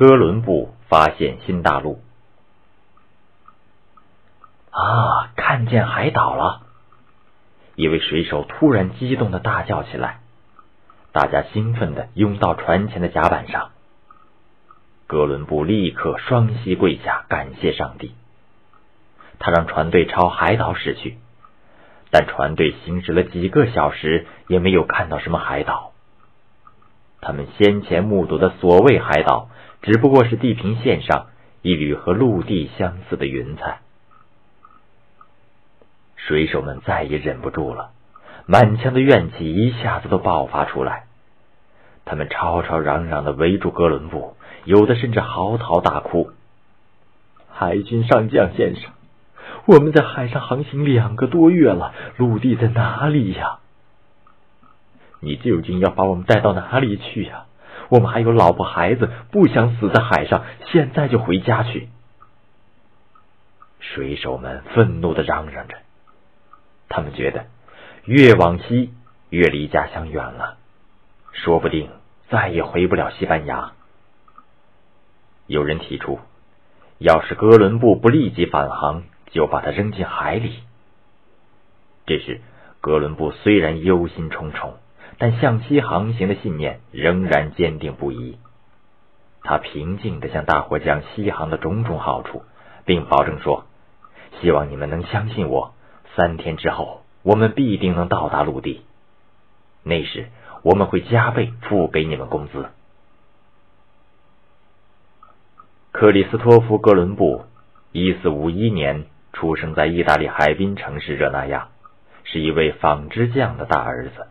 哥伦布发现新大陆。啊！看见海岛了！一位水手突然激动的大叫起来，大家兴奋的拥到船前的甲板上。哥伦布立刻双膝跪下，感谢上帝。他让船队朝海岛驶去，但船队行驶了几个小时，也没有看到什么海岛。他们先前目睹的所谓海岛，只不过是地平线上一缕和陆地相似的云彩。水手们再也忍不住了，满腔的怨气一下子都爆发出来。他们吵吵嚷嚷的围住哥伦布，有的甚至嚎啕大哭：“海军上将先生，我们在海上航行两个多月了，陆地在哪里呀？你究竟要把我们带到哪里去呀？我们还有老婆孩子，不想死在海上，现在就回家去！”水手们愤怒的嚷嚷着。他们觉得，越往西越离家乡远了，说不定再也回不了西班牙。有人提出，要是哥伦布不立即返航，就把他扔进海里。这时，哥伦布虽然忧心忡忡，但向西航行的信念仍然坚定不移。他平静的向大伙讲西航的种种好处，并保证说：“希望你们能相信我。”三天之后，我们必定能到达陆地。那时，我们会加倍付给你们工资。克里斯托弗·哥伦布，一四五一年出生在意大利海滨城市热那亚，是一位纺织匠的大儿子。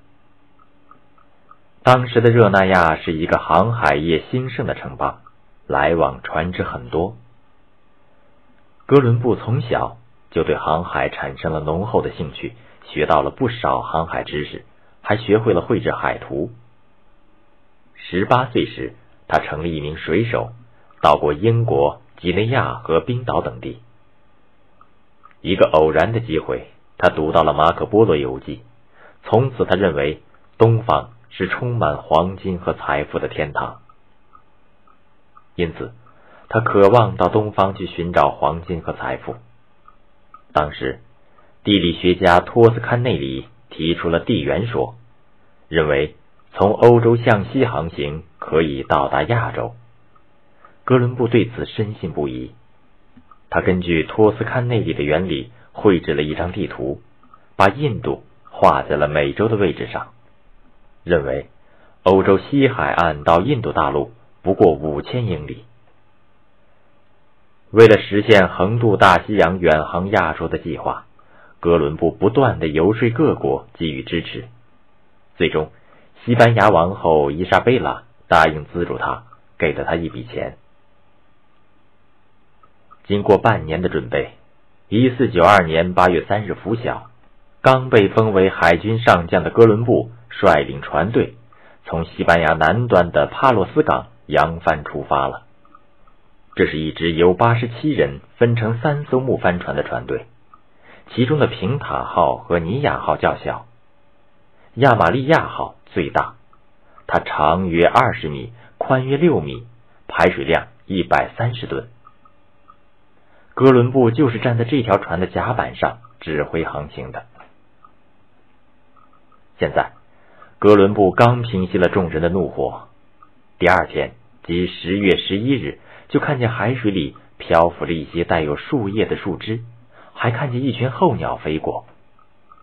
当时的热那亚是一个航海业兴盛的城邦，来往船只很多。哥伦布从小。就对航海产生了浓厚的兴趣，学到了不少航海知识，还学会了绘制海图。十八岁时，他成了一名水手，到过英国、几内亚和冰岛等地。一个偶然的机会，他读到了马可·波罗游记，从此他认为东方是充满黄金和财富的天堂，因此他渴望到东方去寻找黄金和财富。当时，地理学家托斯堪内里提出了地缘说，认为从欧洲向西航行可以到达亚洲。哥伦布对此深信不疑，他根据托斯堪内里的原理绘制了一张地图，把印度画在了美洲的位置上，认为欧洲西海岸到印度大陆不过五千英里。为了实现横渡大西洋、远航亚洲的计划，哥伦布不断的游说各国给予支持。最终，西班牙王后伊莎贝拉答应资助他，给了他一笔钱。经过半年的准备，一四九二年八月三日拂晓，刚被封为海军上将的哥伦布率领船队从西班牙南端的帕洛斯港扬帆出发了。这是一支由八十七人分成三艘木帆船的船队，其中的平塔号和尼亚号较小，亚玛利亚号最大，它长约二十米，宽约六米，排水量一百三十吨。哥伦布就是站在这条船的甲板上指挥航行的。现在，哥伦布刚平息了众人的怒火，第二天即十月十一日。就看见海水里漂浮了一些带有树叶的树枝，还看见一群候鸟飞过，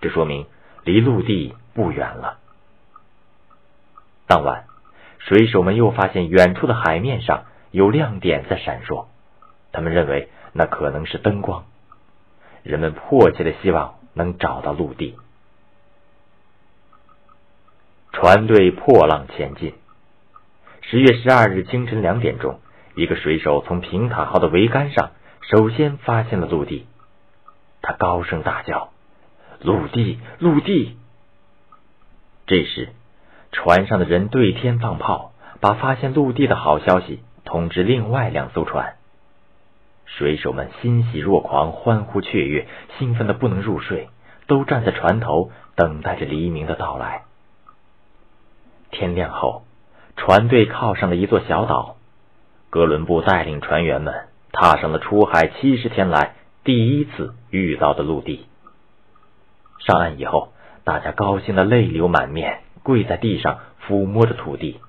这说明离陆地不远了。当晚，水手们又发现远处的海面上有亮点在闪烁，他们认为那可能是灯光。人们迫切的希望能找到陆地。船队破浪前进。十月十二日清晨两点钟。一个水手从平塔号的桅杆上首先发现了陆地，他高声大叫：“陆地，陆地！”这时，船上的人对天放炮，把发现陆地的好消息通知另外两艘船。水手们欣喜若狂，欢呼雀跃，兴奋的不能入睡，都站在船头等待着黎明的到来。天亮后，船队靠上了一座小岛。哥伦布带领船员们踏上了出海七十天来第一次遇到的陆地。上岸以后，大家高兴的泪流满面，跪在地上抚摸着土地。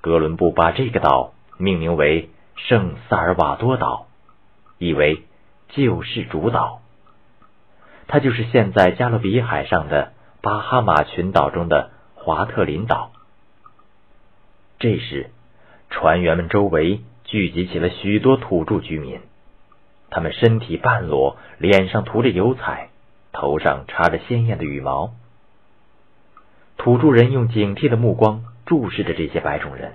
哥伦布把这个岛命名为圣萨尔瓦多岛，意为救世主岛。它就是现在加勒比海上的巴哈马群岛中的华特林岛。这时，船员们周围聚集起了许多土著居民，他们身体半裸，脸上涂着油彩，头上插着鲜艳的羽毛。土著人用警惕的目光注视着这些白种人。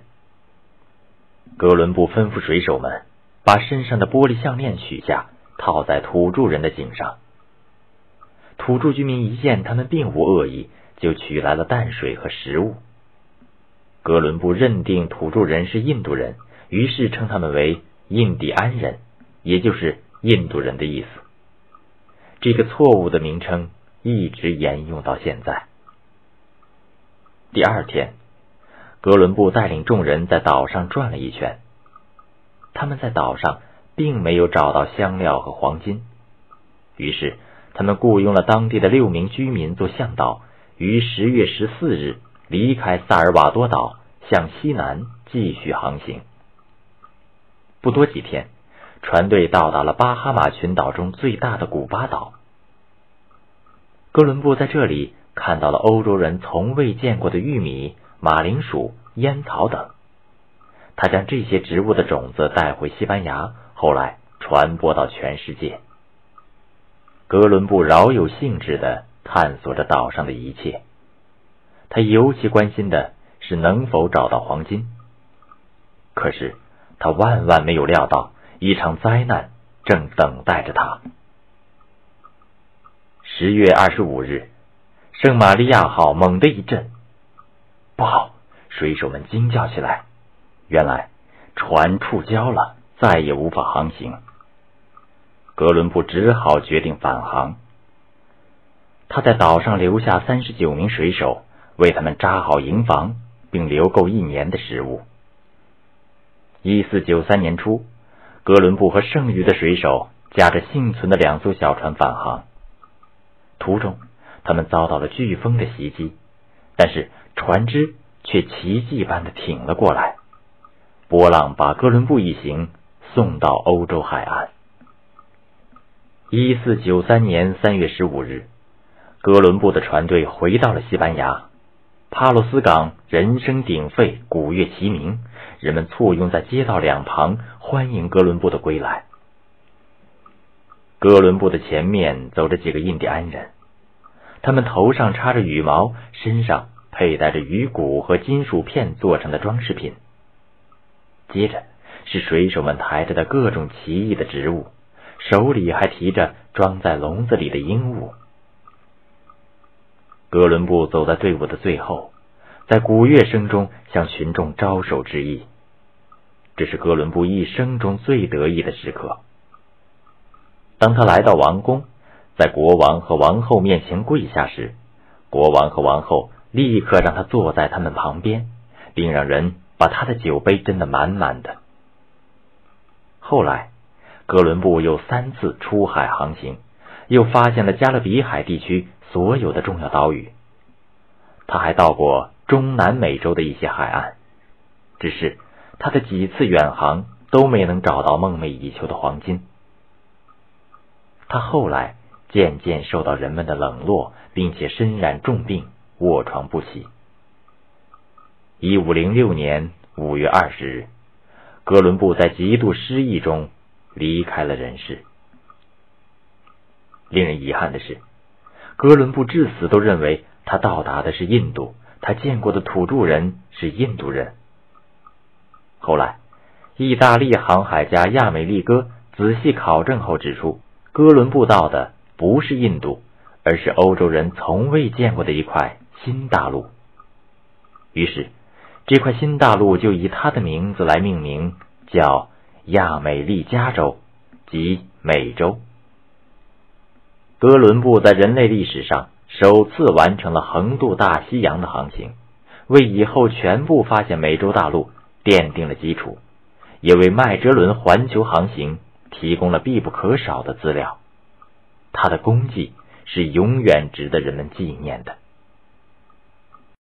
哥伦布吩咐水手们把身上的玻璃项链取下，套在土著人的颈上。土著居民一见他们并无恶意，就取来了淡水和食物。哥伦布认定土著人是印度人，于是称他们为印第安人，也就是印度人的意思。这个错误的名称一直沿用到现在。第二天，哥伦布带领众人在岛上转了一圈，他们在岛上并没有找到香料和黄金，于是。他们雇佣了当地的六名居民做向导，于十月十四日离开萨尔瓦多岛，向西南继续航行。不多几天，船队到达了巴哈马群岛中最大的古巴岛。哥伦布在这里看到了欧洲人从未见过的玉米、马铃薯、烟草等，他将这些植物的种子带回西班牙，后来传播到全世界。哥伦布饶有兴致的探索着岛上的一切，他尤其关心的是能否找到黄金。可是他万万没有料到，一场灾难正等待着他。十月二十五日，圣玛利亚号猛地一震，不好！水手们惊叫起来，原来船触礁了，再也无法航行。哥伦布只好决定返航。他在岛上留下三十九名水手，为他们扎好营房，并留够一年的食物。一四九三年初，哥伦布和剩余的水手驾着幸存的两艘小船返航。途中，他们遭到了飓风的袭击，但是船只却奇迹般的挺了过来。波浪把哥伦布一行送到欧洲海岸。一四九三年三月十五日，哥伦布的船队回到了西班牙。帕洛斯港人声鼎沸，鼓乐齐鸣，人们簇拥在街道两旁，欢迎哥伦布的归来。哥伦布的前面走着几个印第安人，他们头上插着羽毛，身上佩戴着鱼骨和金属片做成的装饰品。接着是水手们抬着的各种奇异的植物。手里还提着装在笼子里的鹦鹉。哥伦布走在队伍的最后，在鼓乐声中向群众招手致意。这是哥伦布一生中最得意的时刻。当他来到王宫，在国王和王后面前跪下时，国王和王后立刻让他坐在他们旁边，并让人把他的酒杯斟得满满的。后来。哥伦布又三次出海航行，又发现了加勒比海地区所有的重要岛屿。他还到过中南美洲的一些海岸，只是他的几次远航都没能找到梦寐以求的黄金。他后来渐渐受到人们的冷落，并且身染重病，卧床不起。一五零六年五月二十日，哥伦布在极度失意中。离开了人世。令人遗憾的是，哥伦布至死都认为他到达的是印度，他见过的土著人是印度人。后来，意大利航海家亚美利哥仔细考证后指出，哥伦布到的不是印度，而是欧洲人从未见过的一块新大陆。于是，这块新大陆就以他的名字来命名，叫。亚美利加州，即美洲。哥伦布在人类历史上首次完成了横渡大西洋的航行，为以后全部发现美洲大陆奠定了基础。也为麦哲伦环球航行提供了必不可少的资料。他的功绩是永远值得人们纪念的。